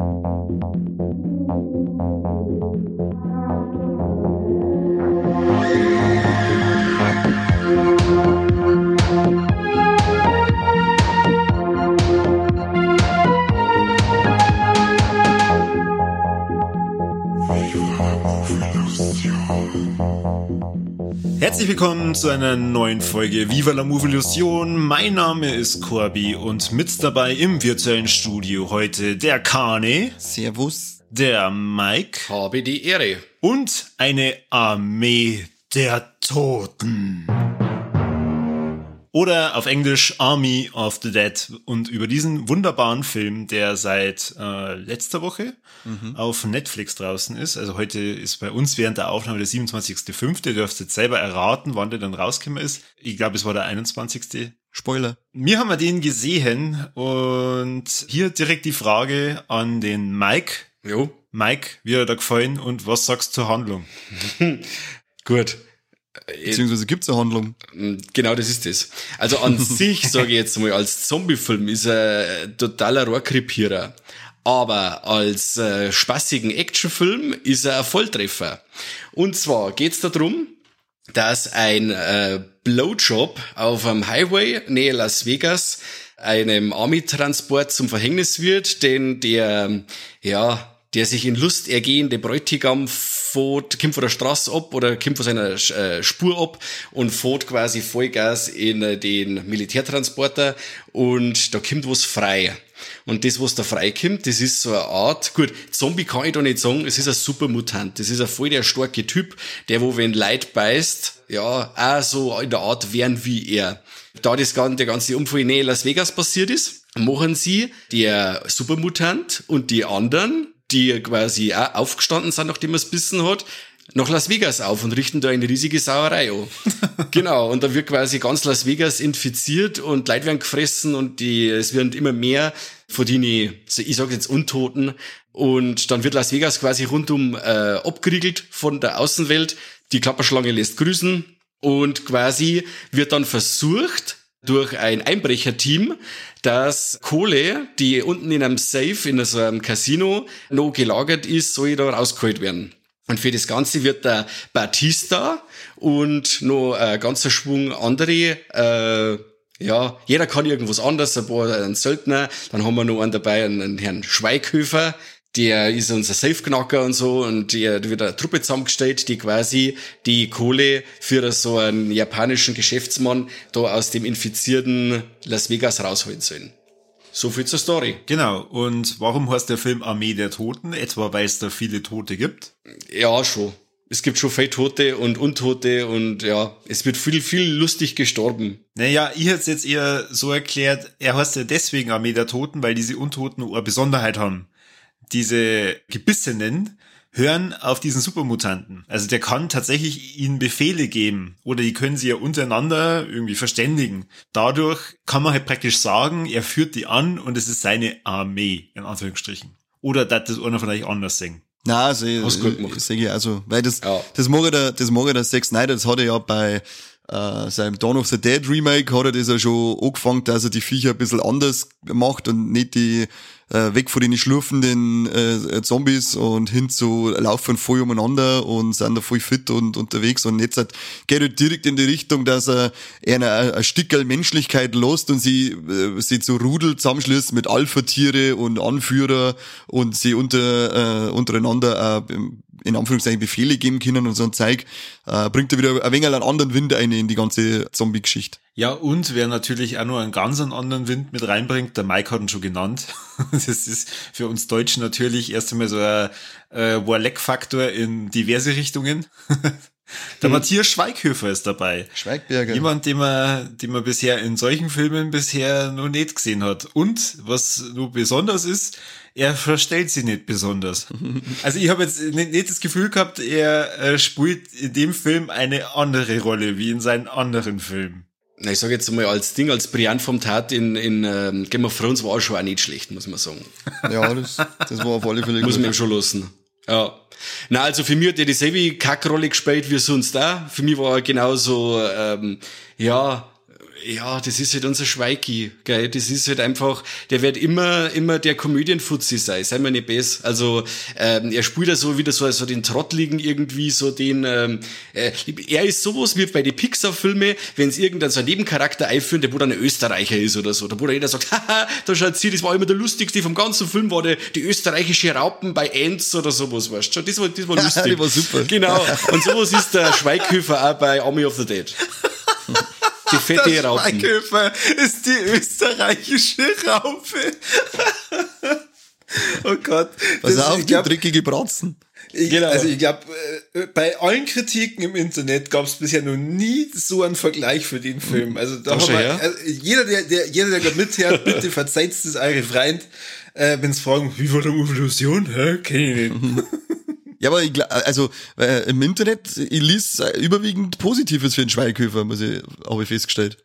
Thank you. Herzlich willkommen zu einer neuen Folge Viva la Movilusion. Mein Name ist Corby und mit dabei im virtuellen Studio heute der Kane. Servus. Der Mike. Habe die Ehre. Und eine Armee der Toten. Oder auf Englisch Army of the Dead. Und über diesen wunderbaren Film, der seit äh, letzter Woche mhm. auf Netflix draußen ist. Also heute ist bei uns während der Aufnahme der 27.05. Ihr dürft jetzt selber erraten, wann der dann rausgekommen ist. Ich glaube, es war der 21. Spoiler. Wir haben den gesehen und hier direkt die Frage an den Mike. Jo. Mike, wie hat er gefallen und was sagst du zur Handlung? Gut. Beziehungsweise gibt es eine Handlung. Mm, genau, das ist es. Also an sich, sage ich jetzt mal, als Zombie-Film ist er totaler Rohrkrepierer. Aber als äh, spaßigen Actionfilm ist er ein Volltreffer. Und zwar geht's darum, dass ein äh, Blowjob auf einem Highway nähe Las Vegas einem Army-Transport zum Verhängnis wird, denn der, ja, der sich in Lust ergehende Bräutigam fährt, kommt von der Straße ab oder kommt von seiner äh, Spur ab und fährt quasi Vollgas in äh, den Militärtransporter und da kommt was frei. Und das, was da freikommt, das ist so eine Art, gut, Zombie kann ich da nicht sagen, es ist ein Supermutant. Das ist ein voll der starke Typ, der, wo wenn Leid beißt, ja, auch so in der Art wären wie er. Da das, der ganze Unfall in Las Vegas passiert ist, machen sie der Supermutant und die anderen die quasi auch aufgestanden sind, nachdem er es bissen hat, nach Las Vegas auf und richten da eine riesige Sauerei an. genau, und da wird quasi ganz Las Vegas infiziert und Leute werden gefressen und die, es werden immer mehr von denen, ich sage jetzt Untoten. Und dann wird Las Vegas quasi rundum äh, abgeriegelt von der Außenwelt. Die Klapperschlange lässt grüßen und quasi wird dann versucht, durch ein Einbrecherteam, dass Kohle, die unten in einem Safe, in so einem Casino noch gelagert ist, soll da rausgeholt werden. Und für das Ganze wird der Batista und noch ein ganzer Schwung andere, äh, ja, jeder kann irgendwas anderes, ein paar ein Söldner, dann haben wir noch einen dabei, einen Herrn Schweighöfer, der ist unser Safe-Knacker und so und der wird eine Truppe zusammengestellt, die quasi die Kohle für so einen japanischen Geschäftsmann da aus dem infizierten Las Vegas rausholen sollen. So viel zur Story. Genau. Und warum heißt der Film Armee der Toten? Etwa weil es da viele Tote gibt? Ja, schon. Es gibt schon viele Tote und Untote und ja, es wird viel, viel lustig gestorben. Naja, ich hätte es jetzt eher so erklärt, er heißt ja deswegen Armee der Toten, weil diese Untoten eine Besonderheit haben diese Gebissenen hören auf diesen Supermutanten. Also der kann tatsächlich ihnen Befehle geben oder die können sie ja untereinander irgendwie verständigen. Dadurch kann man halt praktisch sagen, er führt die an und es ist seine Armee, in Anführungsstrichen. Oder dass das einer von euch anders singen. Na, also, gut gemacht. Sag ich also, weil das, ja. das mag ich der, das mag ich der Zack Snyder, das hat er ja bei, äh, seinem Dawn of the Dead Remake hat er das ja schon angefangen, dass er die Viecher ein bisschen anders macht und nicht die äh, weg von den schlurfenden äh, Zombies und hin zu laufen voll umeinander und sind da voll fit und unterwegs. Und jetzt hat, geht er direkt in die Richtung, dass er einer ein, ein Stückel Menschlichkeit lost und sie, äh, sie zu Rudel zusammenschließt mit Alpha-Tiere und Anführer und sie unter, äh, untereinander äh, in Anführungszeichen Befehle geben können und so ein Zeug, äh, bringt er wieder ein wenig einen anderen Wind ein in die ganze Zombie-Geschichte. Ja, und wer natürlich auch nur einen ganz anderen Wind mit reinbringt, der Mike hat ihn schon genannt. Das ist für uns Deutschen natürlich erst einmal so ein äh, Warleck-Faktor in diverse Richtungen. Der hm. Matthias Schweighöfer ist dabei. Schweigberger. Jemand, den man, den man bisher in solchen Filmen bisher noch nicht gesehen hat. Und was nur besonders ist, er verstellt sie nicht besonders. Also ich habe jetzt nicht das Gefühl gehabt, er äh, spielt in dem Film eine andere Rolle wie in seinen anderen Filmen. Na, ich sage jetzt mal als Ding, als Brian vom Tat in, in ähm, Game of Thrones war schon auch nicht schlecht, muss man sagen. Ja, das, das war auf alle Fälle gut. Muss man ihm schon lassen. Ja. Na, also für mich hat er dieselbe Kackrolle gespielt wie sonst da. Für mich war er genauso, ähm, ja, Ja, das ist halt unser Schweiki, gell? Das ist halt einfach, der wird immer, immer der Komödienfuzzi sein, sei mir nicht besser. Also, ähm, er spielt ja so wieder so, so den Trottligen irgendwie, so den, ähm, äh, er ist sowas wie bei den Pixar-Filmen, wenn es irgendein so ein Nebencharakter einführen, der wo dann ein Österreicher ist oder so, da wo jeder sagt, haha, da schaut sie, das war immer der lustigste vom ganzen Film, war der, die österreichische Raupen bei Ants oder sowas, weißt du? Das war, das war lustig. die war super. Genau. Und sowas ist der Schweighöfer auch bei Army of the Dead. Die fette Raupen. Schweighöfer ist die österreichische Raupe. oh Gott. Also Das- auch ich die glaub, dreckige Bratzen. ich, Genau. Also ich glaube, bei allen Kritiken im Internet gab es bisher noch nie so einen Vergleich für den Film. Also da haben wir, also jeder, der, der, jeder, der gerade mithört, bitte verzeiht es eure Freund, äh, wenn sie fragen, wie war der Evolution? Hä? Kenn ich nicht. Ja, aber ich, also äh, im Internet, ich liess äh, überwiegend Positives für den Schweighöfer, muss ich, habe ich festgestellt.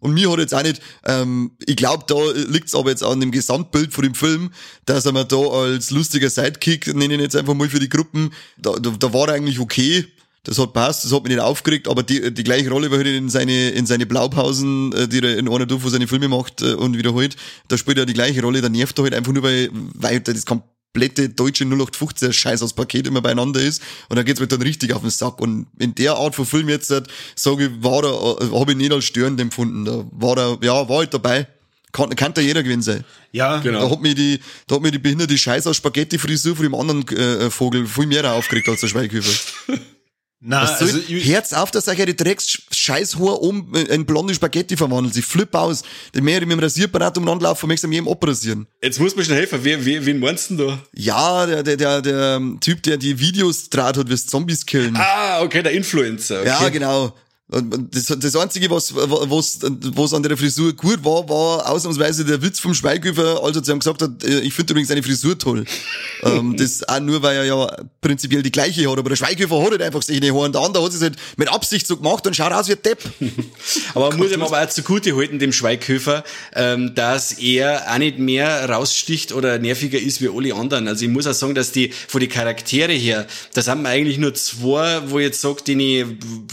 Und mir hat jetzt auch nicht, ähm, ich glaube, da liegt's aber jetzt an dem Gesamtbild von dem Film, dass er mir da als lustiger Sidekick, nenne ich jetzt einfach mal für die Gruppen, da, da, da war er eigentlich okay. Das hat passt, das hat mich nicht aufgeregt, aber die, die gleiche Rolle war halt in seine, in seine Blaupausen, äh, die er in einer Tour von seine Filme macht äh, und wiederholt. Da spielt er die gleiche Rolle, da nervt er halt einfach nur, weil, weil das komplette deutsche 0815 Scheiß aus Paket immer beieinander ist. Und da geht's mir dann richtig auf den Sack. Und in der Art von Film jetzt äh, sage ich war da äh, habe ich nicht als störend empfunden. Da war da ja war halt dabei. Kann, kann da jeder gewinnen sein. Ja, Genau. da hat mir die da hat mir die behinderte Scheiß aus Spaghetti Frisur von dem anderen äh, Vogel viel mehr aufgeregt als der Schweighöfer Na, also, Herz auf, dass euch die Drecks Scheißhaar um in blonde Spaghetti verwandelt. Sie flipp aus. Die mehr mit dem Rasierapparat umeinander laufen, möchtest du jedem abrasieren. Jetzt muss mir schon helfen. Wer, wer, wen meinst du denn da? Ja, der, der, der, der Typ, der die Videos draht hat, wie es Zombies killen. Ah, okay, der Influencer. Okay. Ja, genau. Das, das Einzige, was, was, was an der Frisur gut war, war ausnahmsweise der Witz vom Schweighöfer, als er zu ihm gesagt hat, äh, ich finde übrigens seine Frisur toll. ähm, das auch nur, weil er ja prinzipiell die gleiche hat. Aber der Schweighöfer hat halt einfach sich nicht und der andere hat es halt mit Absicht so gemacht und schaut aus wie ein Depp. Aber man muss ihm aber auch zugute halten, dem Schweighöfer, ähm, dass er auch nicht mehr raussticht oder nerviger ist wie alle anderen. Also ich muss auch sagen, dass die, von die Charaktere her, da sind wir eigentlich nur zwei, wo ich jetzt sage, die,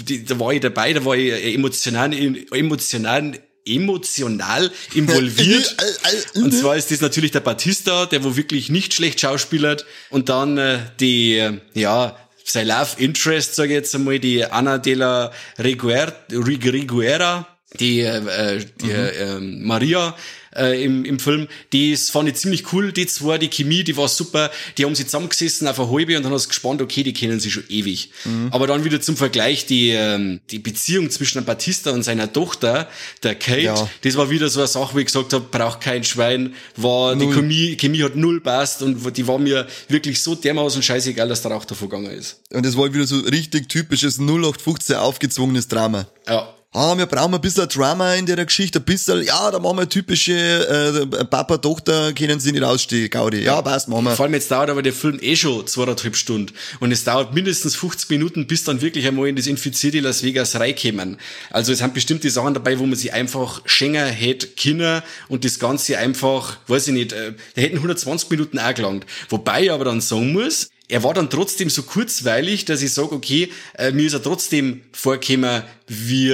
die, da war ich dabei, da war ich emotional, emotional, emotional involviert. Und zwar ist das natürlich der Batista, der wo wirklich nicht schlecht schauspielert. Und dann äh, die, äh, ja, sein Love Interest, sage ich jetzt einmal, die Anna de la Riguer, Rig- Riguera, die, äh, die äh, ähm, Maria äh, im, im Film, die ist, fand ich ziemlich cool, die zwei, die Chemie, die war super, die haben sie zusammengesessen auf eine halbe und dann hast du gespannt, okay, die kennen sie schon ewig. Aber dann wieder zum Vergleich die, ähm, die Beziehung zwischen Batista und seiner Tochter, der Kate, Ja. das war wieder so eine Sache, wo ich gesagt habe, braucht kein Schwein, war die Chemie, Chemie hat null passt und die war mir wirklich so dermaßen scheißegal, dass der Rauch davon gegangen ist. Und das war wieder so richtig typisches 0815 aufgezwungenes Drama. Ja. Ah, wir brauchen ein bisschen Drama in der Geschichte, ein bisschen, ja, da machen wir typische äh, Papa, Tochter, können sie nicht ausstehen, Gaudi. Ja, passt, machen wir. Vor allem jetzt dauert aber der Film eh schon zweieinhalb Stunden. Und es dauert mindestens 50 Minuten, bis dann wirklich einmal in das infizierte Las Vegas reinkommen. Also es sind bestimmte Sachen dabei, wo man sich einfach schenken hätte Kinder und das Ganze einfach, weiß ich nicht, äh, da hätten 120 Minuten auch gelangt. Wobei ich aber dann sagen muss, er war dann trotzdem so kurzweilig, dass ich sage, okay, äh, mir ist er trotzdem vorgekommen, wie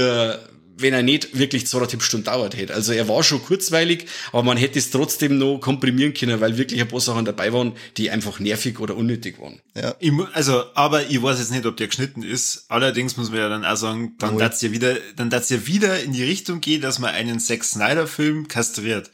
wenn er nicht wirklich zweieinhalb Stunden dauert hätte. Also er war schon kurzweilig, aber man hätte es trotzdem noch komprimieren können, weil wirklich ein paar Sachen dabei waren, die einfach nervig oder unnötig waren. Ja. ich, also, aber ich weiß jetzt nicht, ob der geschnitten ist. Allerdings muss man ja dann auch sagen, dann Jawohl. darf's ja wieder, dann darf's ja wieder in die Richtung gehen, dass man einen Zack Snyder Film kastriert.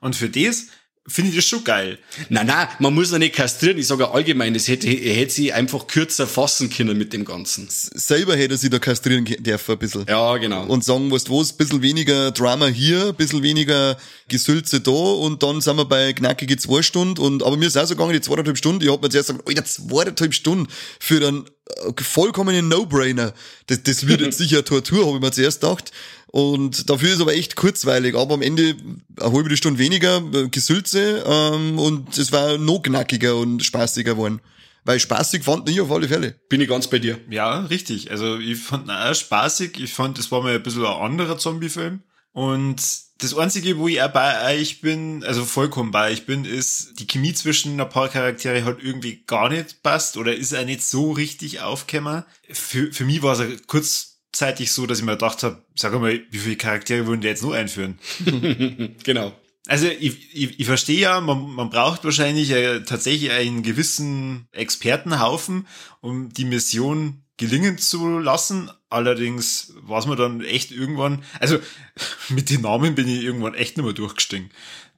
Und für das finde ich das schon geil. Na, na, man muss ja nicht kastrieren. Ich sage allgemein, das hätte, er hätte sie einfach kürzer fassen können mit dem Ganzen. Selber hätte er sich da kastrieren dürfen ein bisschen. Ja, genau. Und sagen, was du was, ein bisschen weniger Drama hier, ein bisschen weniger Gesülze da und dann sind wir bei knackige zwei Stunden und, aber mir ist auch so gegangen, die zweieinhalb Stunden, ich hab mir zuerst gesagt, Alter, zweieinhalb Stunden für einen äh, vollkommenen No-Brainer. Das, das wird jetzt sicher Tortur, habe ich mir zuerst gedacht. Und dafür ist aber echt kurzweilig, aber am Ende eine halbe Stunde weniger äh, Gesülze ähm, und es war noch knackiger und spaßiger geworden. Weil spaßig fand ich auf alle Fälle. Bin ich ganz bei dir. Ja, richtig. Also ich fand ihn auch spaßig. Ich fand, das war mal ein bisschen ein anderer Zombie-Film. Und das Einzige, wo ich auch bei euch bin, also vollkommen bei euch bin, ist, die Chemie zwischen ein paar Charaktere halt irgendwie gar nicht passt oder ist er nicht so richtig aufgekommen. Für, für mich war es kurz gleichzeitig so, dass ich mir gedacht habe, sag mal, wie viele Charaktere würden die jetzt nur einführen? genau. Also ich, ich, ich verstehe ja, man, man braucht wahrscheinlich äh, tatsächlich einen gewissen Expertenhaufen, um die Mission gelingen zu lassen. Allerdings war es mir dann echt irgendwann, also mit den Namen bin ich irgendwann echt nicht mehr durchgestiegen.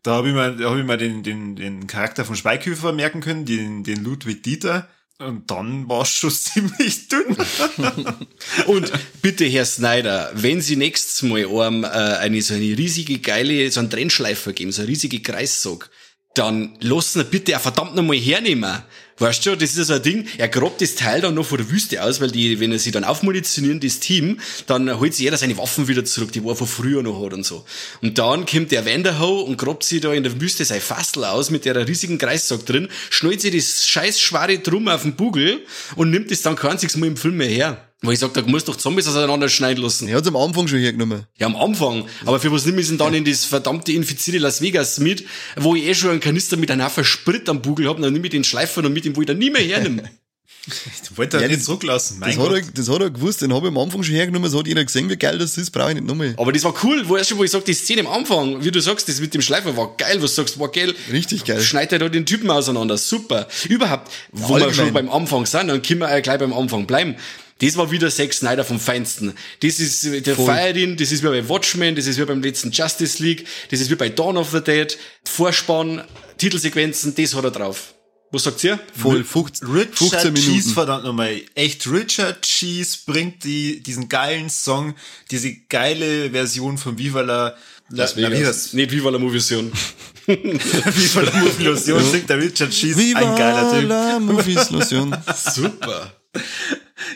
Da habe ich mir, da hab ich mir den, den, den Charakter von Schweighöfer merken können, den, den Ludwig Dieter. Und dann war es schon ziemlich dünn. und bitte, Herr Snyder, wenn Sie nächstes Mal einem, äh, eine so eine riesige geile, so einen Trennschleifer geben, so eine riesige Kreissog, dann lassen bitte auch verdammt nochmal hernehmen. Weißt du, das ist so ein Ding, er grabt das Teil dann noch vor der Wüste aus, weil die, wenn er sie dann aufmunitionieren, das Team, dann holt sich jeder seine Waffen wieder zurück, die er von früher noch hat und so. Und dann kommt der Wanderho und grabt sie da in der Wüste sein Fassel aus mit der riesigen Kreissack drin, schnallt sich das scheiß schwere Drum auf den Bugel und nimmt das dann kein einziges Mal im Film mehr her. Weil ich sag, da musst doch Zombies auseinander schneiden lassen. Er hat's am Anfang schon hergenommen. Ja, am Anfang. Aber für was nimmt sie dann in das verdammte infizierte Las Vegas mit, wo ich eh schon einen Kanister mit einer Haufen Sprit am Bugel hab, dann nimm ich den Schleifer und mit dem, wo ich dann nie mehr hernehme. Ich wollte ja, nicht zurücklassen. Mein das, Gott. hat er, das hat er gewusst, den habe ich am Anfang schon hergenommen, das hat jeder gesehen, wie geil das ist, brauche ich nicht nochmal. Aber das war cool, wo erst schon, wo ich sag, die Szene am Anfang, wie du sagst, das mit dem Schleifer war geil, was du sagst, war geil. Richtig geil. Schneidet er da den Typen auseinander, super. Überhaupt, wo ja, wir schon beim Anfang sind, dann können wir gleich beim Anfang bleiben. Das war wieder Zack Snyder vom Feinsten. Das ist der Feirin, das ist wie bei Watchmen, das ist wie beim letzten Justice League, das ist wie bei Dawn of the Dead, Vorspann, Titelsequenzen, das hat er drauf. Was sagt ihr? Voll, 15, Richard 15 Minuten. Cheese, verdammt nochmal. Echt, Richard Cheese bringt die, diesen geilen Song, diese geile Version von Viva la, la, la Vegas. Nicht Viva la Movision. Viva la Movision singt der Richard Cheese, Viva ein geiler Typ. Viva la Movision. Super.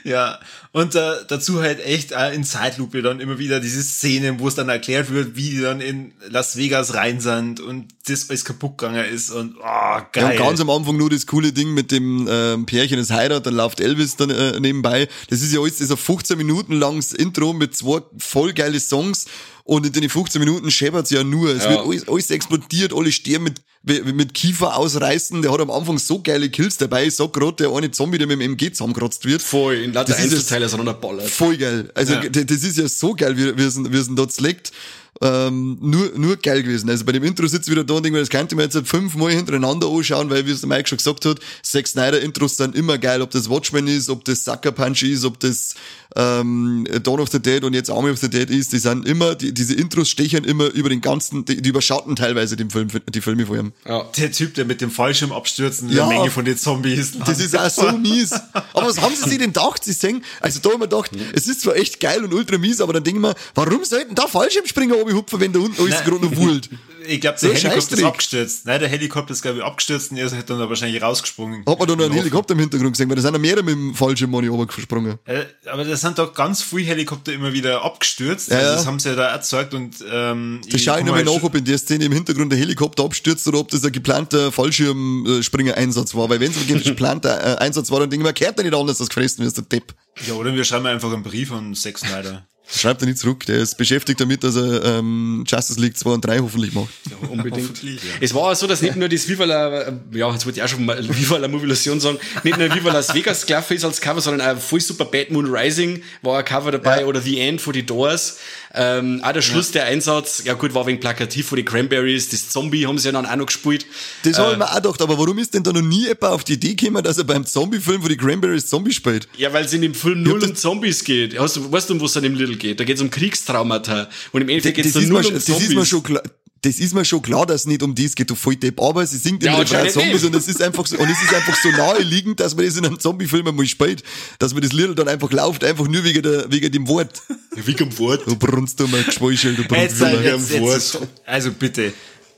Ja, und äh, dazu halt echt äh, in Zeitlupe dann immer wieder diese Szenen, wo es dann erklärt wird, wie die dann in Las Vegas rein sind und das alles kaputt gegangen ist und oh, geil. Ja, ganz am Anfang nur das coole Ding mit dem äh, Pärchen, das heiratet, dann läuft Elvis dann äh, nebenbei. Das ist ja alles, das ist ein 15 Minuten langes Intro mit zwei voll geile Songs und in den 15 Minuten scheppert's ja nur. Es ja. wird alles, alles explodiert, alle sterben mit, mit Kiefer ausreißen. Der hat am Anfang so geile Kills dabei. Ich sag grad, der eine Zombie, der mit dem MG zusammengerotzt wird. Voll, in lauter Einzelteile auseinanderballert. Voll geil. Also, ja. das ist ja so geil, wie, wie es, wie es dort legt ähm, nur, nur geil gewesen. Also bei dem Intro sitzt wieder da und denke mir, das könnte man jetzt halt fünfmal hintereinander anschauen, weil, wie es der Mike schon gesagt hat, Zack Snyder Intros sind immer geil, ob das Watchmen ist, ob das Sucker Punch ist, ob das ähm, Dawn of the Dead und jetzt Army of the Dead ist, die sind immer, die, diese Intros stechen immer über den ganzen, die, die überschatten teilweise den Film, die Filme vor ihm. Ja. Der Typ, der mit dem Fallschirm abstürzen, ja, Menge von den Zombies. Das ist auch so mies. Aber was haben sie sich denn gedacht? Sie sagen, also da haben wir gedacht, es ist zwar echt geil und ultra mies, aber dann denken wir, warum sollten da Fallschirmspringer oben hupfen, wenn da unten alles gerade noch wult? Ich glaube, der so Helikopter ist abgestürzt. Nein, der Helikopter ist, glaube ich, abgestürzt und er ist halt dann wahrscheinlich rausgesprungen. Hat man da noch einen Helikopter im Hintergrund gesehen, weil da sind ja mehrere mit dem Fallschirm Money gesprungen. Äh, aber da sind doch ganz viele Helikopter immer wieder abgestürzt. Ja, also das haben sie ja da erzeugt und ähm, Das schaue ich nochmal nach, ob in der Szene im Hintergrund der Helikopter abstürzt oder ob das ein geplanter Fallschirmspringer-Einsatz war. Weil wenn es ein geplanter äh, Einsatz war, dann denke ich mir, kehrt er nicht anders als gefressen wie der Depp. Ja, oder wir schreiben einfach einen Brief an Sex Snyder. Schreibt er nicht zurück. Der ist beschäftigt damit, dass er ähm, Justice League 2 und 3 hoffentlich macht. Ja, unbedingt. ja. Es war auch so, dass nicht nur das Viva la, ja, jetzt wollte ich auch schon mal Viva la Mobilation sagen, nicht nur Viva Las Vegas gelaufen ist als Cover, sondern auch voll super Bad Moon Rising war ein Cover dabei ja. oder The End for the Doors. Ähm, auch der Schluss, ja. der Einsatz, ja gut, war wegen plakativ von den Cranberries, das Zombie haben sie ja dann auch noch gespielt. Das äh, habe ich mir auch gedacht, aber warum ist denn da noch nie jemand auf die Idee gekommen, dass er beim Zombie-Film von die Cranberries Zombie spielt? Ja, weil es in dem Film null um Zombies geht. Weißt du, weißt du, um was es in dem Little geht? Da geht es um Kriegstraumata. Und im Endeffekt geht es nur um Zombies. Das ist mir schon klar das ist mir schon klar, dass es nicht um dies geht, du voll Depp, aber sie singt immer ja, Zombies und es ist einfach so, und es ist einfach so naheliegend, dass man das in einem Zombie-Film einmal spielt, dass man das Lied dann einfach läuft, einfach nur wegen der, wegen dem Wort. Wegen dem Wort. Du brunst du mal Geschweischel, du brunst du mal. Also bitte.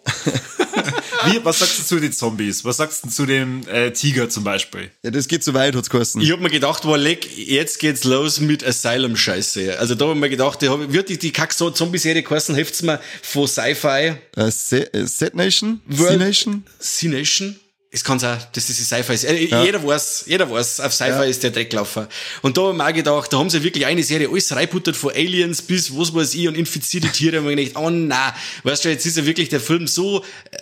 Wie, was sagst du zu den Zombies? Was sagst du zu dem äh, Tiger zum Beispiel? Ja, das geht zu weit, hat's geheißen. Ich hab mir gedacht, war leck, jetzt geht's los mit Asylum-Scheiße. Also da hab ich mir gedacht, ich hab, wird die, die Kack-Zombie-Serie geheißen, helft's mir von Sci-Fi. Uh, Set Nation? C-Nation? C-Nation? Es kann sein, dass das Sci-Fi ist. Äh, ja. Jeder weiß, jeder weiß, auf Sci-Fi ja. ist der Drecklaufer. Und da haben wir auch gedacht, da haben sie wirklich eine Serie alles reinputtert, von Aliens bis was weiß ich und infizierte Tiere. Und wir gedacht, oh nein, weißt du, jetzt ist ja wirklich der Film so, äh,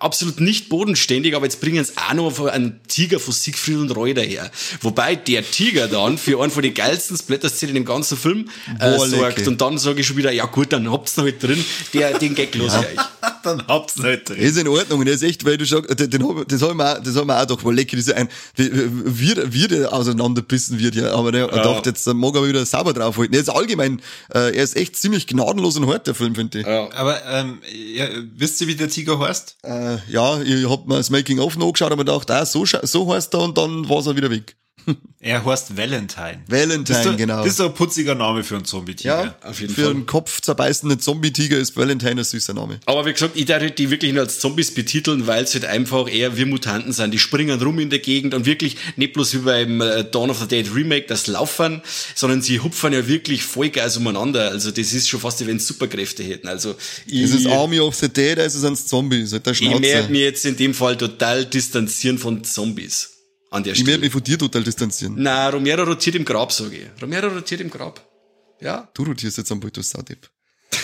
absolut nicht bodenständig, aber jetzt bringen sie auch noch einen Tiger von Siegfried und Roy daher. Wobei der Tiger dann für einen von den geilsten Splatter-Szenen im ganzen Film äh, sorgt. Und dann sage ich schon wieder, ja gut, dann habt's noch halt drin, der, den Gag los ja. ich. Dann habt's noch halt drin. Ist in Ordnung, der ist echt, weil du sagst, den, den, das haben wir auch, das haben wir auch doch mal lecker, diese ein, wie, wie der auseinanderbissen wird, ja, aber der ja. dachte, jetzt mag er wieder sauber draufhalten. Er ist allgemein, äh, er ist echt ziemlich gnadenlos und hart, der Film, finde ich. Ja. Aber, ähm, ja, wisst ihr, wie der Tiger heißt? Äh, ja, ich hab mir das Making-of noch angeschaut, aber gedacht, ah, so, so heißt er und dann war er wieder weg. Er heißt Valentine. Valentine, das genau. Das ist ein putziger Name für einen Zombie-Tiger. Ja, auf jeden für Fall. Für einen Kopf zerbeißenden Zombie-Tiger ist Valentine ein süßer Name. Aber wie gesagt, ich darf die wirklich nur als Zombies betiteln, weil sie halt einfach eher wie Mutanten sind. Die springen rum in der Gegend und wirklich nicht bloß wie beim äh, Dawn of the Dead Remake das Laufen, sondern sie hupfen ja wirklich Vollgas umeinander. Also das ist schon fast, wie wenn sie Superkräfte hätten. Also ich, ist es Army of the Dead, ist es ein Zombie? Halt ich werde mich jetzt in dem Fall total distanzieren von Zombies an der Stelle. Ich werde mich von dir total distanzieren. Na, Romero rotiert im Grab, sage ich. Romero rotiert im Grab. Ja. Du rotierst jetzt am Bult, du Saudip.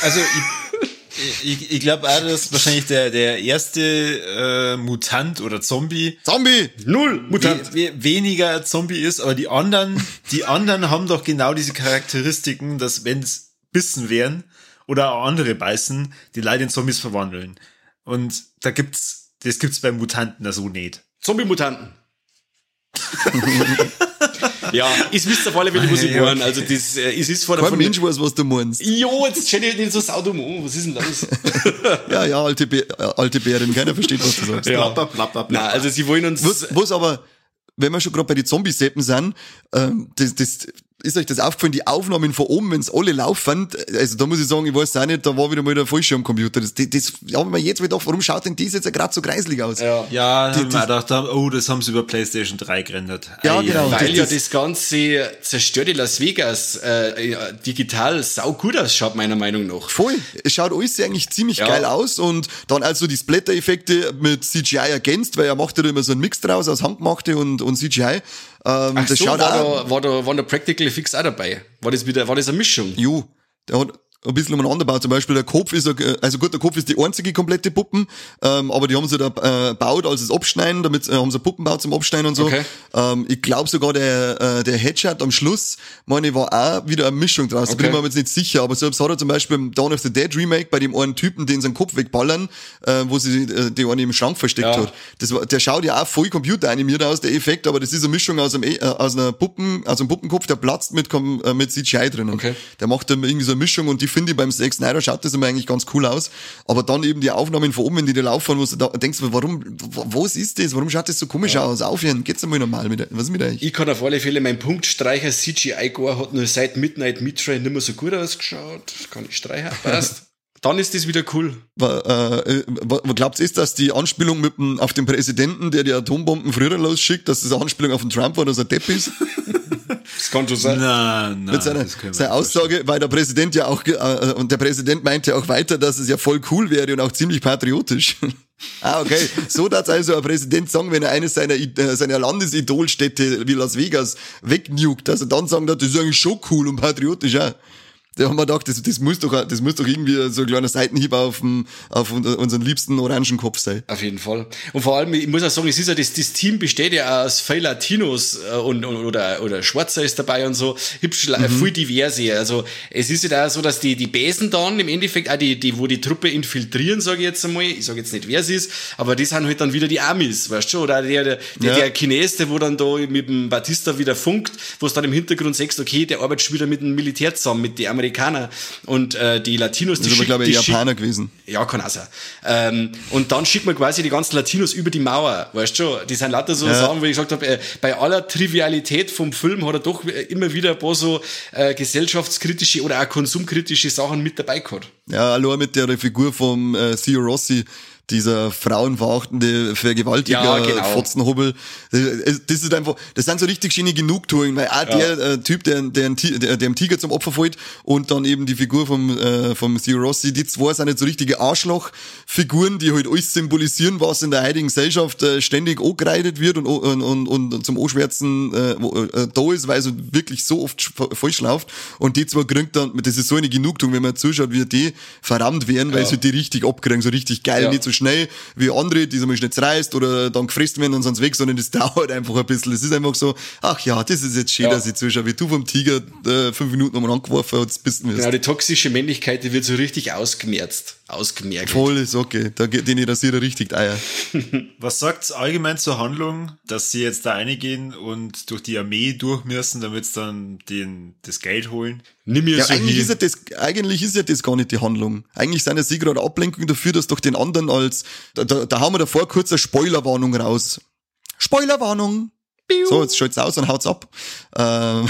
Also, ich, ich, ich glaube auch, dass wahrscheinlich der, der erste äh, Mutant oder Zombie. Zombie! Null Mutant! We, we, weniger Zombie ist, aber die anderen, die anderen haben doch genau diese Charakteristiken, dass wenn es Bissen wären oder auch andere beißen, die Leute in Zombies verwandeln. Und da gibt's, das gibt's bei Mutanten so nicht. Zombie-Mutanten. ja, ich wisst auf alle Fälle, was ich meine. Also, das, äh, es ist vor der Kein Mensch weiß, was du meinst. Jo, jetzt stell dich nicht so saudum an. Was ist denn los? ja, ja, alte, Bä äh, alte Bären. Keiner versteht, was du sagst. Ja. Bla, bla, bla, bla. Nein, also, sie wollen uns. Was, was aber, wenn wir schon gerade bei den Zombies-Seppen sind, ähm, das, das, ist euch das aufgefallen, die Aufnahmen von oben, wenn es alle laufen, also da muss ich sagen, ich weiß auch nicht, da war wieder mal der Fallschirmcomputer. Das, das, das haben wir jetzt wieder gedacht, warum schaut denn das jetzt gerade so kreislig aus? Ja, ja die, haben wir gedacht, oh, das haben sie über PlayStation 3 gerendert. Ja, Ei, genau. Weil das, ja das ganze zerstörte Las Vegas äh, digital sau gut ausschaut, meiner Meinung nach. Voll. Es schaut alles eigentlich ziemlich ja. geil aus und dann also die Splatter-Effekte mit CGI ergänzt, weil er macht ja immer so einen Mix draus aus Handgemachte und, und CGI. Ähm, Ach das so, schaut war, auch, da, war, da, waren da Practical Fix auch dabei? War das wieder, war das eine Mischung? Jo, der hat, ein bisschen umeinander baut. Zum Beispiel der Kopf ist, also gut, der Kopf ist die einzige komplette Puppen, ähm, aber die haben sie da äh, baut als das Abschneiden, damit äh, haben sie Puppen baut zum Abschneiden und so. Okay. Ähm, ich glaube sogar der, äh, der Headshot am Schluss, meine, war auch wieder eine Mischung draus. Okay. Da bin ich mir jetzt nicht sicher, aber selbst hat er zum Beispiel im Dawn of the Dead Remake bei dem einen Typen, den seinen Kopf wegballern, äh, wo sie äh, die eine im Schrank versteckt ja. hat. Das war, der schaut ja auch voll computeranimiert aus, der Effekt, aber das ist eine Mischung aus einem, äh, aus einer Puppen, aus einem Puppenkopf, der platzt mit, äh, mit CGI drinnen. Okay. Der macht dann irgendwie so eine Mischung und die finde ich beim Zack Snyder schaut das immer eigentlich ganz cool aus. Aber dann eben die Aufnahmen von oben, wenn die da laufen, wo du da denkst, warum, was ist das? Warum schaut das so komisch ja. aus? Aufhören, geht's einmal normal mit, was ist mit euch? Ich kann auf alle Fälle, mein Punktstreicher CGI-Gore hat nur seit Midnight Midtrain nicht mehr so gut ausgeschaut. Kann ich streichen, passt. dann ist das wieder cool. Äh, was glaubt ihr, ist das die Anspielung mit dem, auf den Präsidenten, der die Atombomben früher losschickt, dass das eine Anspielung auf den Trump war, dass er Depp ist? das kann schon sein. Nein, nein, mit seiner, seiner Aussage, weil der Präsident ja auch, äh, und der Präsident meinte auch weiter, dass es ja voll cool wäre und auch ziemlich patriotisch. ah, okay. So darf also ein Präsident sagen, wenn er eine seiner, äh, seiner Landesidolstädte wie Las Vegas wegnukt, dass er dann sagen darf, das ist eigentlich schon cool und patriotisch auch. Da haben wir gedacht, das, das, muss doch, das muss doch irgendwie so ein kleiner Seitenhieb auf, dem, auf unseren liebsten Orangenkopf sein. Auf jeden Fall. Und vor allem, ich muss auch sagen, es ist ja, das, das Team besteht ja aus viel Latinos äh, und, und, oder, oder Schwarzer ist dabei und so. Hübsch, mhm. viel diverse. Also, es ist ja auch so, dass die, die Besen dann im Endeffekt auch die, die, wo die Truppe infiltrieren, sage ich jetzt einmal. Ich sage jetzt nicht, wer es ist, aber die sind halt dann wieder die Amis, weißt du? Oder der, der, ja. der Chines, der wo dann da mit dem Batista wieder funkt, wo es dann im Hintergrund sagst, okay, der arbeitet schon wieder mit dem Militär zusammen, mit den Amerikanern Amerikaner und äh, die Latinos, die Das ist glaube ich, Japaner gewesen. Ja, kann auch sein. Ähm, und dann schickt man quasi die ganzen Latinos über die Mauer, weißt du schon? Die sind lauter so ja. Sachen, wo ich gesagt habe, äh, bei aller Trivialität vom Film hat er doch immer wieder ein paar so äh, gesellschaftskritische oder auch konsumkritische Sachen mit dabei gehabt. Ja, allein mit der Figur vom äh, Theo Rossi, dieser frauenverachtende Vergewaltiger, ja, genau. Fotzenhubbel. Das ist einfach, das sind so richtig schöne Genugtuungen, weil auch ja. der äh, Typ, der, der, der, dem Tiger zum Opfer fällt und dann eben die Figur vom, äh, vom Theo Rossi, die zwei sind jetzt so richtige Arschlochfiguren, die halt alles symbolisieren, was in der heutigen Gesellschaft äh, ständig angekreidet wird und, und, und, und zum Anschwärzen äh, äh, da ist, weil es wirklich so oft falsch läuft. Und die zwei kriegen dann, das ist so eine Genugtuung, wenn man zuschaut, wie die verrammt werden, weil ja. sie die richtig abkriegen, so richtig geil, nicht so schnell wie andere, die so mal schnell reißt oder dann gefressen werden und sonst weg, sondern das dauert einfach ein bisschen. Es ist einfach so, ach ja, das ist jetzt schön, ja. dass ich zuschaue, wie du vom Tiger äh, fünf Minuten nochmal angeworfen und bist du Genau, die toxische Männlichkeit, die wird so richtig ausgemerzt, ausgemerkt. Voll ist okay, da geht den rasiert richtig Eier. Was sagt's allgemein zur Handlung, dass sie jetzt da reingehen und durch die Armee durch müssen, damit sie dann den, das Geld holen? Nimm mir ja, so eigentlich ist, ja das, eigentlich ist ja das gar nicht die Handlung. Eigentlich sind ja sie gerade Ablenkung dafür, dass doch den anderen als, da, da, da haben wir davor kurz eine Spoilerwarnung raus. Spoilerwarnung! So, jetzt schaut's aus und haut's ab. Ähm,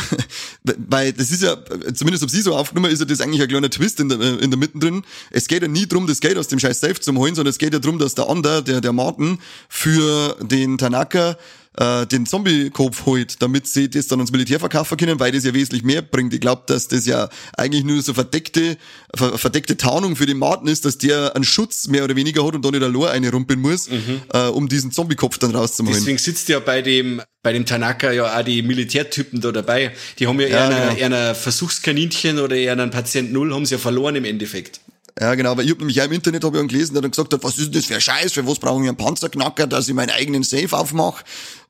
weil das ist ja, zumindest ob sie so aufgenommen ist ja das eigentlich ein kleiner Twist in der, in der Mitte drin. Es geht ja nie drum, das Geld aus dem scheiß Safe zu holen, sondern es geht ja drum, dass der andere, der, der Martin, für den Tanaka äh, den Zombie-Kopf holt, damit sie das dann ans Militär verkaufen können, weil das ja wesentlich mehr bringt. Ich glaube, dass das ja eigentlich nur so verdeckte, ver verdeckte Tarnung für den Martin ist, dass der einen Schutz mehr oder weniger hat und dann in der Lore eine rumpeln muss, mhm. äh, um diesen Zombie-Kopf dann rauszuholen. Deswegen sitzt ja bei dem, bei dem Tanaka ja auch die Militärtypen da dabei. Die haben ja, ja eher, genau. ein Versuchskaninchen oder eher einen Patient Null haben sie ja verloren im Endeffekt. Ja, genau, weil ich hab nämlich auch im Internet hab ich gelesen, der dann gesagt hat, was ist denn das für ein Scheiß, für was brauche ich einen Panzerknacker, dass ich meinen eigenen Safe aufmache.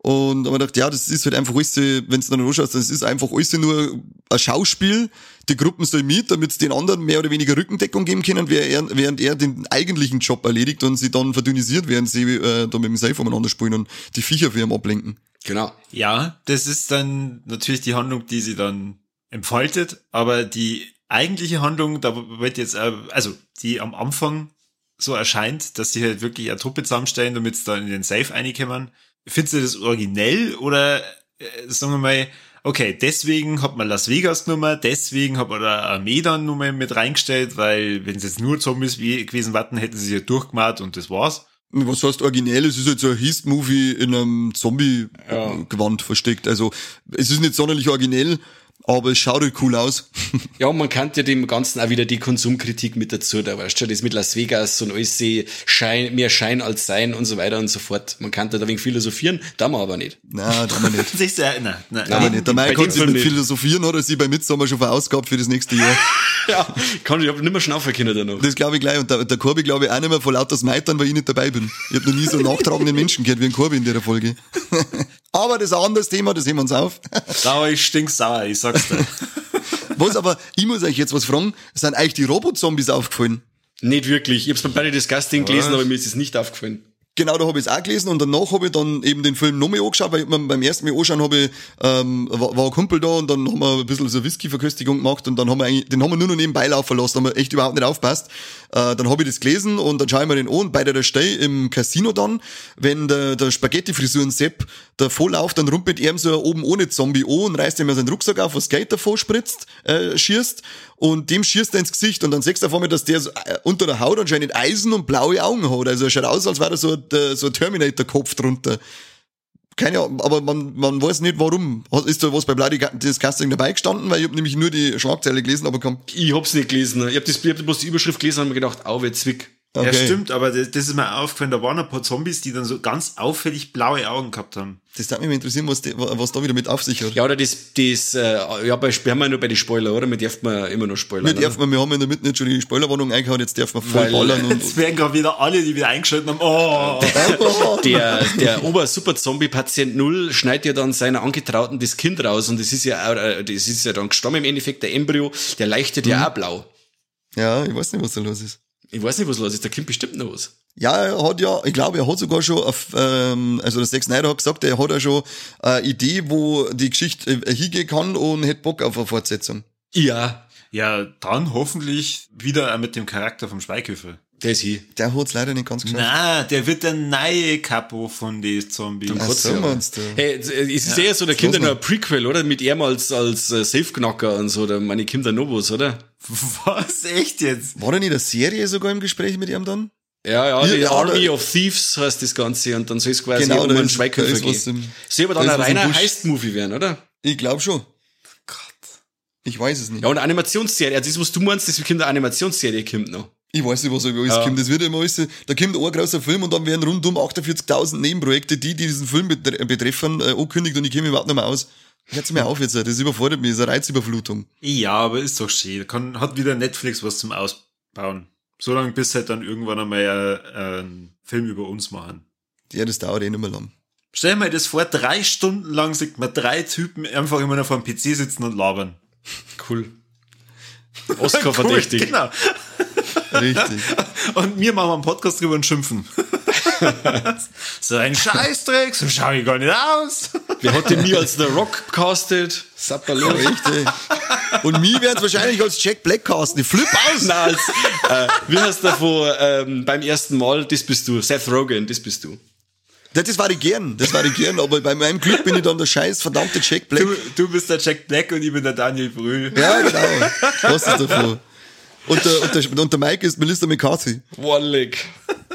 Und aber dachte, ja, das ist halt einfach alles, wenn du dann anschaust, das ist einfach alles nur ein Schauspiel. Die Gruppen sollen mit, damit es den anderen mehr oder weniger Rückendeckung geben können, während er den eigentlichen Job erledigt und sie dann verdünnisiert, während sie äh, da mit dem Safe umeinander spielen und die Viecher für ihn ablenken. Genau. Ja, das ist dann natürlich die Handlung, die sie dann entfaltet, aber die eigentliche Handlung, da wird jetzt, äh, also die am Anfang so erscheint, dass sie halt wirklich eine Truppe zusammenstellen, damit sie dann in den Safe reinkommen. Findest du das originell oder äh, sagen wir mal, okay, deswegen hat man Las Vegas Nummer, deswegen hat man da Armee dann Nummer mit reingestellt, weil wenn es jetzt nur Zombies gewesen wären, hätten sie ja durchgemacht und das war's. Was heißt originell? Es ist jetzt so ein Heist-Movie in einem Zombie-Gewand ja. versteckt. Also es ist nicht sonderlich originell, aber es schaut halt cool aus. ja, man kann ja dem Ganzen auch wieder die Konsumkritik mit dazu, da weißt du, das mit Las Vegas und alles Schein, mehr Schein als Sein und so weiter und so fort. Man kann da ein wenig philosophieren, da man aber nicht. Nein, da man nicht. Siehst du, nein, nein, nein, nein, nicht. Der Mike kann sich nicht philosophieren, hat er sich bei Midsommar schon verausgabt für das nächste Jahr. ja, kann ich, hab nicht mehr schnaufen können da noch. Das glaube ich gleich. Und der, der Korbi glaube ich auch nicht mehr voll lauter Meitern, weil ich nicht dabei bin. Ich habe noch nie so nachtragenden Menschen gehört wie ein Korbi in der Folge. Aber das ist ein anderes Thema, das heben wir uns auf. Da ich stinksauer, ich sag's dir. was aber, ich muss euch jetzt was fragen, sind eigentlich die Robot-Zombies aufgefallen? Nicht wirklich. Ich hab's bei Barry Disgusting gelesen, aber mir ist es nicht aufgefallen. Genau, da habe ich es auch gelesen und danach habe ich dann eben den Film nochmal angeschaut, weil beim ersten Mal anschauen habe ich, ähm, war, war ein Kumpel da und dann haben wir ein bisschen so Whisky-Verköstigung gemacht und dann haben wir eigentlich, den haben wir nur noch nebenbei laufen lassen, haben wir echt überhaupt nicht aufpasst. Äh, dann habe ich das gelesen und dann schaue ich mir den an und bei der Stelle im Casino dann, wenn der, der Spaghetti-Frisuren Sepp da vorläuft, dann rumpelt er so oben ohne Zombie an und reißt ihm seinen Rucksack auf, was Geld davor spritzt, äh, schießt und dem schießt er ins Gesicht und dann siehst du auf einmal, dass der so, äh, unter der Haut anscheinend Eisen und blaue Augen hat. Also er schaut aus, als wäre so, der, so ein Terminator-Kopf drunter. Keine Ahnung, aber man, man weiß nicht warum. Ist da was bei Bloody das Casting dabei gestanden? Weil ich habe nämlich nur die Schlagzeile gelesen, aber komm. Ich hab's nicht gelesen. Ich hab, das, ich hab bloß die Überschrift gelesen und mir gedacht, au, Zwick. Okay. Ja, stimmt, aber das, das ist mir aufgefallen, da waren ein paar Zombies, die dann so ganz auffällig blaue Augen gehabt haben. Das würde mich interessieren, was, die, was da wieder mit auf sich hat. Ja, oder das, das äh, ja, bei, haben wir nur bei den Spoiler, oder? Wir dürfen wir immer noch Spoilern. Wir, dürfen, wir haben in der Mitte nicht schon die Spoilerwarnung eingehauen, jetzt dürfen wir voll Weil, ballern. Und, jetzt werden gerade wieder alle, die wieder eingeschaltet haben, oh! der, der Ober-Super-Zombie-Patient Null schneidet ja dann seiner Angetrauten das Kind raus und das ist ja, äh, das ist ja dann gestorben im Endeffekt, der Embryo, der leuchtet mhm. ja auch blau. Ja, ich weiß nicht, was da los ist. Ich weiß nicht, was los ist. Da kommt bestimmt noch was. Ja, er hat ja, ich glaube, er hat sogar schon, auf, ähm, also der Zack Snyder hat gesagt, er hat ja schon eine Idee, wo die Geschichte äh, hingehen kann und hätte Bock auf eine Fortsetzung. Ja. Ja, dann hoffentlich wieder mit dem Charakter vom Schweighöfer. Der ist hier. Der hat's leider nicht ganz geschafft. Na, der wird der neue Capo von den Zombies. Ach, so meinst du. Hey, es ist ja, eher so, der kommt ja noch ein Prequel, oder? Mit ihm als, als äh, Safe-Knacker und so, da meine Kinder Novos, oder? Was? Echt jetzt? War da nicht eine Serie sogar im Gespräch mit ihm dann? Ja, ja, die ja, Army of Thieves heißt das Ganze und dann soll es quasi genau, um einen Schweighöfer gehen. Soll aber dann ein reiner Heist-Movie werden, oder? Ich glaube schon. Gott. Ich weiß es nicht. Ja, und eine Animationsserie. Also das, was du meinst, das kommt eine Animationsserie kommt noch. Ich weiß nicht, was über alles ja. kommt. Das wird immer alles, da kommt ein großer Film und dann werden rundum 48.000 Nebenprojekte, die, die diesen Film betreffen, äh, angekündigt und ich komme überhaupt nicht mehr aus. Hört mir auf jetzt, das überfordert mich, das ist eine Reizüberflutung. Ja, aber ist doch schön. Kann, hat wieder Netflix was zum Ausbauen. So lange bis halt dann irgendwann einmal äh, einen Film über uns machen. Ja, das dauert eh nicht mehr lang. Stell mir das vor, drei Stunden lang sieht man drei Typen einfach immer noch vor dem PC sitzen und labern. Cool. Oscar cool, verdächtig. Genau. Richtig. Und wir machen einen Podcast drüber und schimpfen. so ein Scheißdreck, so schau ich gar nicht aus. Wer hat denn mir als The Rock castet? Sapperlo. Richtig. Und mir werden es wahrscheinlich als Jack Black casten. Ich flip aus. Nein, als, äh, wie heißt der von, ähm, beim ersten Mal, das bist du. Seth Rogen, das bist du. Das war ich gern, das war ich gern, aber bei meinem Glück bin ich dann der scheiß verdammte Jack Black. Du, du bist der Jack Black und ich bin der Daniel Brühl. Ja, genau. Was ist davon? Und der, und, der, und der Mike ist Melissa McCarthy. One Leg.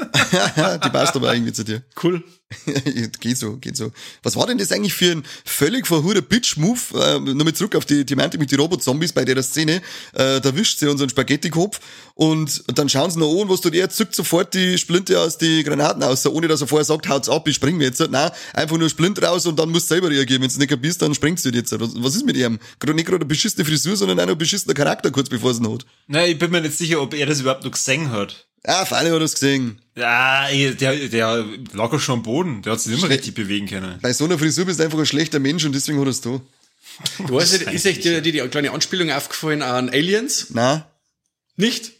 die passt aber irgendwie zu dir. Cool. geht so, geht so. Was war denn das eigentlich für ein völlig verhuder Bitch-Move? Äh, Nochmal zurück auf die, die meinte mit die Robot-Zombies bei der Szene. Äh, da wischt sie unseren Spaghetti-Kopf und dann schauen sie noch an, was tut er, zückt sofort die Splinte aus die Granaten aus, ohne dass er vorher sagt, haut's ab, ich spring mir jetzt. Nein, einfach nur Splint raus und dann musst du selber reagieren. Wenn du nicht kapierst, dann springst du jetzt. Was ist mit ihm? Gerade nicht gerade eine beschissene Frisur, sondern auch noch ein beschissener Charakter, kurz bevor es ihn hat. Nein, ich bin mir nicht sicher, ob er das überhaupt noch gesehen hat. Ja, für alle hat es gesehen. Ja, der, der lag schon am Boden. Der hat sich nicht mehr richtig bewegen können. Bei so einer Frisur bist du einfach ein schlechter Mensch und deswegen hat er es da. Du weißt, ist euch die, die, die kleine Anspielung aufgefallen an Aliens? Nein. Nicht?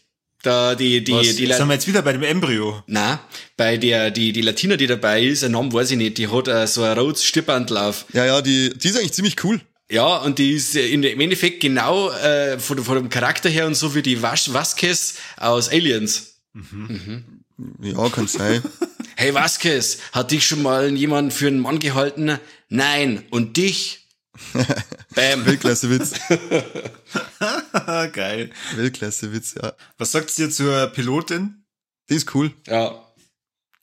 Da, die, die, Was? die, sind wir jetzt wieder bei dem Embryo? Nein, bei der, die, die Latina, die dabei ist, ein Name weiß ich nicht, die hat uh, so ein rotes Stirnbandlauf. Ja, ja, die, die ist eigentlich ziemlich cool. Ja, und die ist in, im Endeffekt genau äh, von, von dem Charakter her und so wie die Vas Vasquez aus Aliens. Mhm. Mhm. Ja, kann sein. hey Vasquez, hat dich schon mal jemand für einen Mann gehalten? Nein. Und dich? Bam. Weltklasse-Witz. Geil. Weltklasse-Witz, ja. Was sagt ihr zur Pilotin? Die ist cool. Ja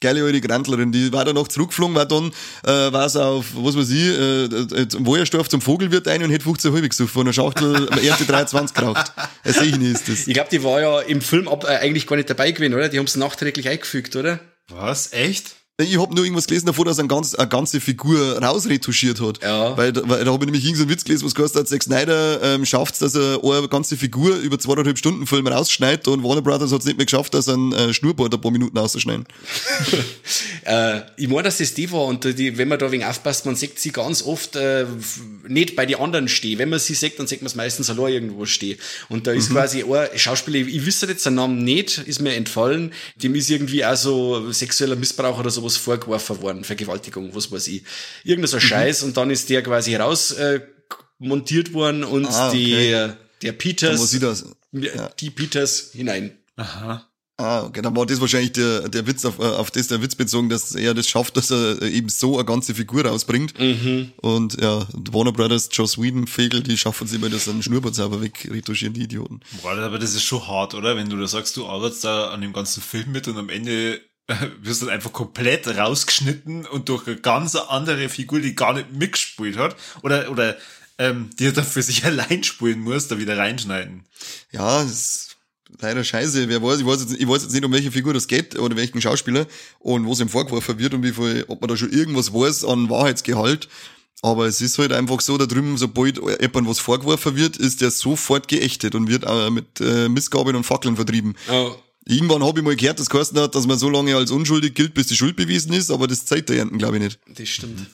geile alte Grandlerin, die war dann noch zurückgeflogen, war dann, äh, war sie auf, was weiß ich, äh, äh, zum Wojerstorf zum Vogelwirt ein und hätte 15 halbe gesucht von einer Schachtel erste 23 geraucht. Das sehe ich nicht, ist das. Ich glaube, die war ja im Film ab, äh, eigentlich gar nicht dabei gewesen, oder? Die haben es nachträglich eingefügt, oder? Was? Echt? Ich habe nur irgendwas gelesen davon, dass er eine, ganz, eine ganze Figur rausretuschiert hat. Ja. Weil, weil da habe ich nämlich irgendeinen Witz gelesen, was geheißen hat, Zack Snyder ähm, schafft dass er eine ganze Figur über zweieinhalb Stunden Film rausschneidet und Warner Brothers hat es nicht mehr geschafft, dass er einen äh, Schnurrbart ein paar Minuten auszuschneiden. äh, ich meine, dass das die war und die, wenn man da wegen aufpasst, man sieht sie ganz oft äh, nicht bei den anderen stehen. Wenn man sie sieht, dann sieht man es meistens allein irgendwo stehen. Und da ist mhm. quasi ein Schauspieler, ich wüsste jetzt seinen Namen nicht, ist mir entfallen, dem ist irgendwie auch so sexueller Missbrauch oder sowas vorgeworfen worden, Vergewaltigung, was weiß ich. Irgendein so mhm. Scheiß und dann ist der quasi raus äh, montiert worden und ah, okay. die, äh, der Peters, ja. die Peters hinein. Aha. Ah, okay, dann war das wahrscheinlich der, der Witz, auf, auf das der Witz bezogen, dass er das schafft, dass er eben so eine ganze Figur rausbringt. Mhm. Und ja, Warner Brothers, Joss Whedon, Fegel, die schaffen es immer, dass einen Schnurrbart wegretuschieren, die Idioten. Boah, aber das ist schon hart, oder? Wenn du da sagst, du arbeitest da an dem ganzen Film mit und am Ende wirst dann einfach komplett rausgeschnitten und durch eine ganz andere Figur, die gar nicht mitgespielt hat, oder, oder ähm, die er dann für sich allein spielen muss, da wieder reinschneiden. Ja, das ist leider scheiße. Wer weiß, ich weiß jetzt, ich weiß jetzt nicht, um welche Figur das geht oder welchen Schauspieler und wo es ihm vorgeworfen wird und wie viel, ob man da schon irgendwas weiß an Wahrheitsgehalt. Aber es ist halt einfach so, da drüben, sobald jemand was vorgeworfen wird, ist der sofort geächtet und wird auch mit äh, Missgabeln und Fackeln vertrieben. Oh. Irgendwann habe ich mal gehört, dass geheißen hat, dass man so lange als unschuldig gilt, bis die Schuld bewiesen ist, aber das zeigt der Ernten, glaube ich, nicht. Das stimmt.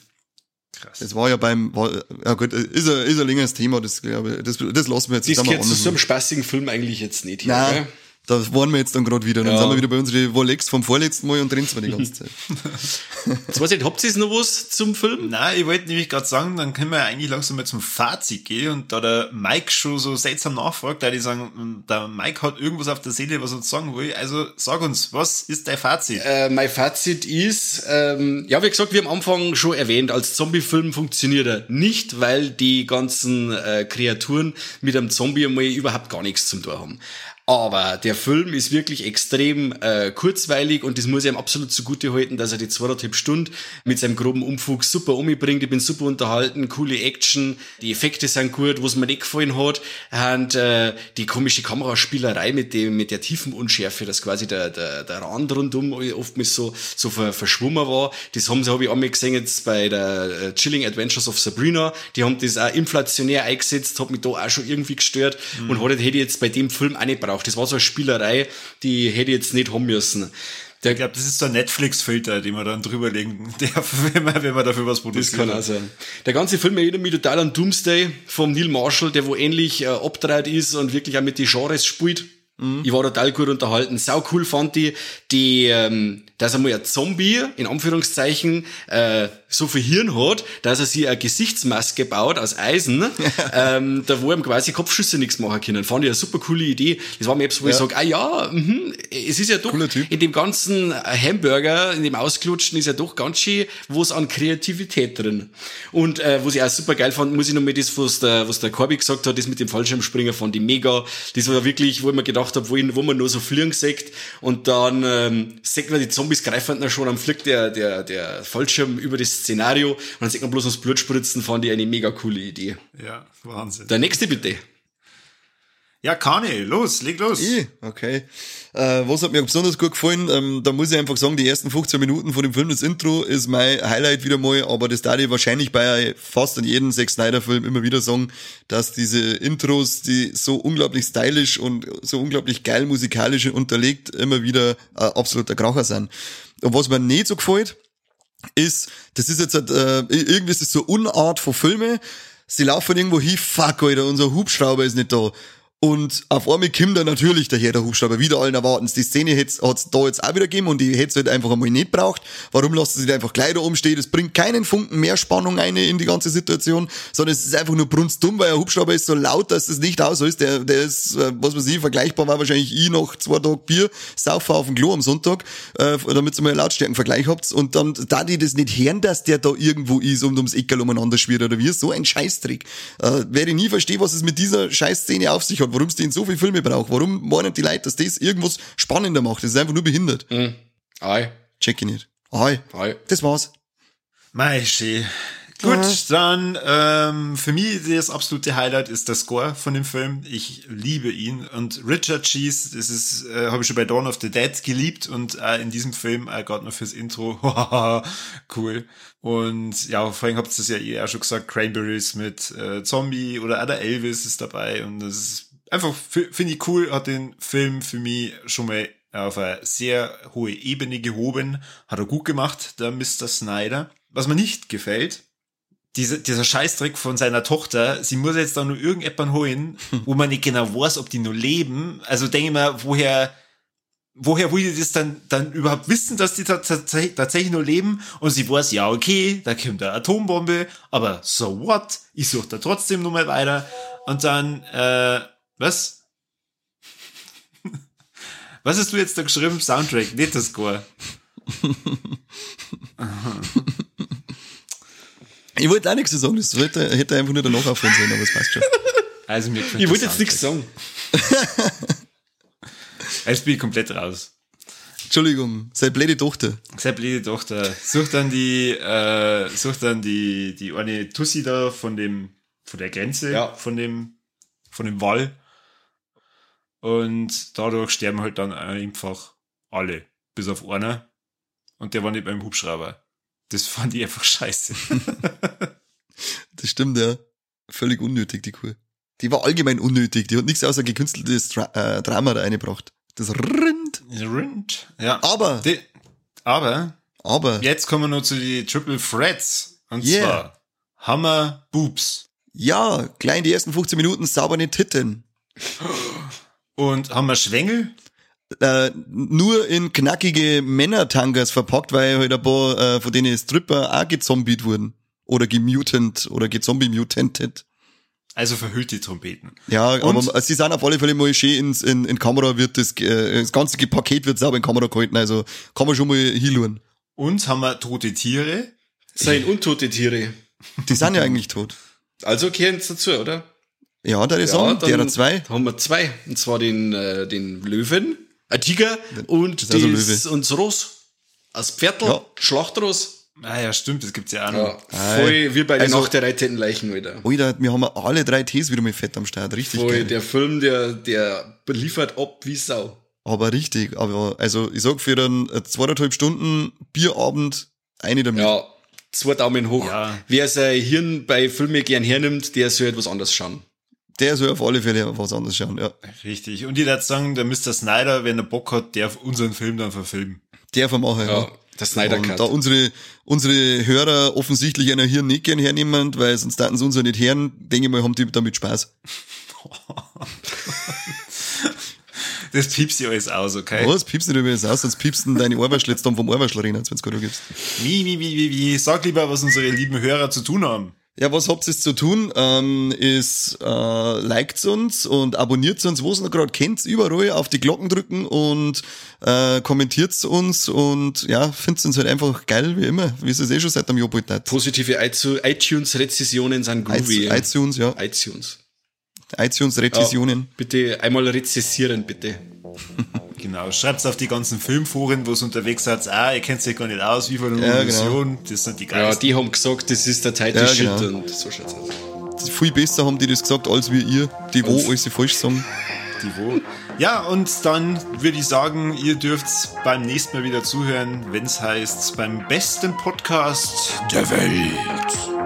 Krass. Das war ja beim, war, ja gut, ist ein, ist ein längeres Thema, das glaube ich, das, das lassen wir jetzt Das gehört zu so einem spaßigen Film eigentlich jetzt nicht hier, Nein. Gell? Da waren wir jetzt dann gerade wieder. Ja. dann sind wir wieder bei unseren Wolex vom vorletzten Mal und drin zwar die ganze Zeit. Jetzt weiß ich, habt ihr noch was zum Film? Nein, ich wollte nämlich gerade sagen, dann können wir eigentlich langsam mal zum Fazit gehen und da der Mike schon so seltsam nachfragt, da die sagen, der Mike hat irgendwas auf der Seele, was er uns sagen will. Also sag uns, was ist dein Fazit? Äh, mein Fazit ist, ähm, ja, wie gesagt, wir am Anfang schon erwähnt, als Zombie-Film funktioniert er nicht, weil die ganzen äh, Kreaturen mit einem Zombie einmal überhaupt gar nichts zum tun haben. Aber der Film ist wirklich extrem äh, kurzweilig und das muss ich ihm absolut zugute halten, dass er die zweieinhalb Stunden mit seinem groben Umfug super umbringt. Ich bin super unterhalten, coole Action, die Effekte sind gut, was mir nicht gefallen hat. Und äh, die komische Kameraspielerei mit dem mit der tiefen Unschärfe, dass quasi der, der, der Rand rundum oftmals so, so verschwommen war. Das haben sie, habe ich auch mal gesehen jetzt bei der äh, Chilling Adventures of Sabrina. Die haben das auch inflationär eingesetzt, hat mich da auch schon irgendwie gestört mhm. und hatte, hätte ich jetzt bei dem Film auch nicht brauchen braucht. Das war so eine Spielerei, die hätte ich jetzt nicht haben müssen. Der, ich glaube, das ist so ein Netflix-Filter, den man dann drüberlegen darf, wenn man, wenn man dafür was produziert. Das kann auch sein. Der ganze Film erinnert mich total an Doomsday vom Neil Marshall, der wo ähnlich äh, abgedreht ist und wirklich auch mit die Genres spielt. Mhm. Ich war total gut unterhalten. Sau cool fand ich, die, ähm, dass einmal ein Zombie, in Anführungszeichen, äh, so viel Hirn hat, dass er sich eine Gesichtsmaske baut aus Eisen, ähm, da wo ihm quasi Kopfschüsse nichts machen können. Fand ich eine super coole Idee. Das war mir etwas, wo ja. ich sage, ah ja, mh, es ist ja doch, in dem ganzen Hamburger, in dem Ausgelutschten ist ja doch ganz schön was an Kreativität drin. Und äh, was ich auch super geil fand, muss ich noch mal das, was der, was der Corby gesagt hat, das mit dem Fallschirmspringer fand ich mega. Das war wirklich, wo ich mir gedacht habe, wo, ich, wo man nur so fliegen sieht und dann ähm, sieht man die Zombies greifen dann schon am Flick der, der, der Fallschirm über das Szenario und dann sieht man bloß das Blut spritzen, fand ich eine mega coole Idee. Ja, Wahnsinn. Der nächste bitte. Ja, Kani, los, leg los. Ich? Okay. Äh, was hat mir besonders gut gefallen? Ähm, da muss ich einfach sagen, die ersten 15 Minuten von dem Film, das Intro, ist mein Highlight wieder mal, aber das darf ich wahrscheinlich bei fast in jedem Zack Snyder-Film immer wieder sagen, dass diese Intros, die so unglaublich stylisch und so unglaublich geil musikalisch unterlegt, immer wieder äh, absoluter Kracher sind. Und was mir nicht so gefällt, ist, das ist jetzt, äh, irgendwie ist das so Unart von Filme, sie laufen irgendwo hin, fuck, Alter, unser Hubschrauber ist nicht da. Und auf einmal kommt dann natürlich daher der Hubschrauber, wieder allen erwarten. Die Szene hat es da jetzt auch wieder gegeben und die hätte halt einfach einmal nicht braucht. Warum lassen sie einfach gleich da umstehen? Das bringt keinen Funken mehr Spannung ein in die ganze Situation, sondern es ist einfach nur brunstdumm, weil ein Hubschrauber ist so laut, dass das nicht aus ist. Der, der ist, äh, was weiß ich, vergleichbar war wahrscheinlich ich noch zwei Tage Bier, saufen auf dem Klo am Sonntag, äh, damit ihr mal einen Lautstärkenvergleich habt. Und dann, da die das nicht hören, dass der da irgendwo ist und ums Eckerl umeinander schwirrt oder wie, so ein Scheißtrick. Äh, werde nie verstehen, was es mit dieser Scheißszene auf sich hat warum es die in so viele Filme braucht. Warum meinen die Leute, dass das irgendwas spannender macht? Das ist einfach nur behindert. Mhm. Ei. Check ich nicht. Ei. Ei. Das war's. Meishi. Gut, dann ähm, für mich das absolute Highlight ist der Score von dem Film. Ich liebe ihn und Richard Cheese, das ist äh, habe ich schon bei Dawn of the Dead geliebt und äh, in diesem Film äh, gerade noch fürs Intro, cool. Und ja, vorhin habt ihr es ja eh auch schon gesagt, Cranberries mit äh, Zombie oder auch der Elvis ist dabei und das ist einfach finde ich cool, hat den Film für mich schon mal auf eine sehr hohe Ebene gehoben, hat er gut gemacht, der Mr. Snyder. Was mir nicht gefällt, dieser, dieser Scheißtrick von seiner Tochter, sie muss jetzt da nur irgendjemanden holen, wo man nicht genau weiß, ob die nur leben. Also denke ich mal, woher, woher will die das dann, dann überhaupt wissen, dass die tatsächlich nur leben? Und sie weiß, ja, okay, da kommt eine Atombombe, aber so what? Ich suche da trotzdem nur mal weiter. Und dann, äh, was? Was hast du jetzt da geschrieben? Soundtrack, nicht das Score. Ich wollte auch nichts sagen, das hätte, hätte einfach nur danach aufhören sollen, aber es passt schon. Also mir ich wollte jetzt nichts sagen. Jetzt bin ich komplett raus. Entschuldigung, seine blöde Tochter. Seine blöde Tochter. Sucht dann die, äh, sucht dann die, die eine Tussi da von dem, von der Grenze, ja. von dem, von dem Wall. Und dadurch sterben halt dann einfach alle, bis auf einer. Und der war nicht beim Hubschrauber. Das fand ich einfach scheiße. das stimmt, ja. Völlig unnötig, die Kuh. Die war allgemein unnötig. Die hat nichts außer gekünsteltes Dra äh, Drama da reingebracht. Das Rind. Rind, ja. Aber. Die, aber. Aber. Jetzt kommen wir noch zu den Triple Threats. Und yeah. zwar Hammer Boobs. Ja, klein die ersten 15 Minuten sauber nicht Titten. Und haben wir Schwengel? äh, nur in knackige Männertangas verpackt, weil halt ein paar äh, von denen Stripper auch gezombiet wurden. Oder gemutant oder gezombie-mutanted. Also verhüllte Trompeten. Ja, Und? aber sie sind auf alle Fälle mal schön ins, in, in Kamera wird das, äh, das ganze Paket wird sauber in Kamera gehalten, also kann man schon mal hinschauen. Und haben wir tote Tiere? Sein untote Tiere. Die sind ja eigentlich tot. Also kehren sie dazu, oder? Ja, da ist ja, sagen, der hat zwei. Da haben wir zwei. Und zwar den, äh, den Löwen ein Tiger und das, das und das Ross. Als Pferdl, ja. Schlachtross. Ah ja, stimmt, das gibt's ja auch noch. Ja, voll wie bei also, Nacht der reitenden Leichen wieder. Alter, wir haben alle drei Tees wieder mit Fett am Start, richtig voll, geil. der Film, der, der liefert ab wie Sau. Aber richtig, aber also ich sag für einen zweieinhalb Stunden Bierabend eine damit. Ja, zwei Daumen hoch. Ja. Wer sein Hirn bei Filmen gern hernimmt, der soll etwas anders schauen. Der soll auf alle Fälle was anderes schauen, ja. Richtig. Und ich würde sagen, der Mr. Snyder, wenn er Bock hat, der unseren Film dann verfilmen. Der vermachen, ja. ja. Der Snyder Cut. Und da unsere, unsere Hörer offensichtlich einer hier nicht gern hernehmen, weil sonst hatten sie uns ja nicht hören, denke ich mal, haben die damit Spaß. Das piepst dir alles aus, okay? Was? Piepst dir alles aus? Sonst piepst du deine dann vom rein, wenn es gerade gibst. Wie, wie, wie, wie, wie? Sag lieber, was unsere lieben Hörer zu tun haben. Ja, was habt ihr zu tun? Ähm, ist äh, liked uns und abonniert uns, wo es noch gerade kennt, überall auf die Glocken drücken und äh, kommentiert uns und ja, findet uns halt einfach geil wie immer, wie es es eh schon seit dem Jahr hat. Positive iTunes-Rezessionen sind groovy. iTunes, ja. iTunes. iTunes-Rezessionen. Ja, bitte einmal rezessieren, bitte. Genau, schreibt's auf die ganzen Filmforen, wo es unterwegs seid, ah, ihr kennt sich gar nicht aus, wie von der ja, genau. das sind die geilsten. Ja, die haben gesagt, das ist der Title ja, Shit genau. und so schaut's aus. Viel besser haben die das gesagt, als wir ihr, die wo alles falsch sagen. Die wo. Ja, und dann würde ich sagen, ihr dürft beim nächsten Mal wieder zuhören, wenn es heißt, beim besten Podcast der Welt.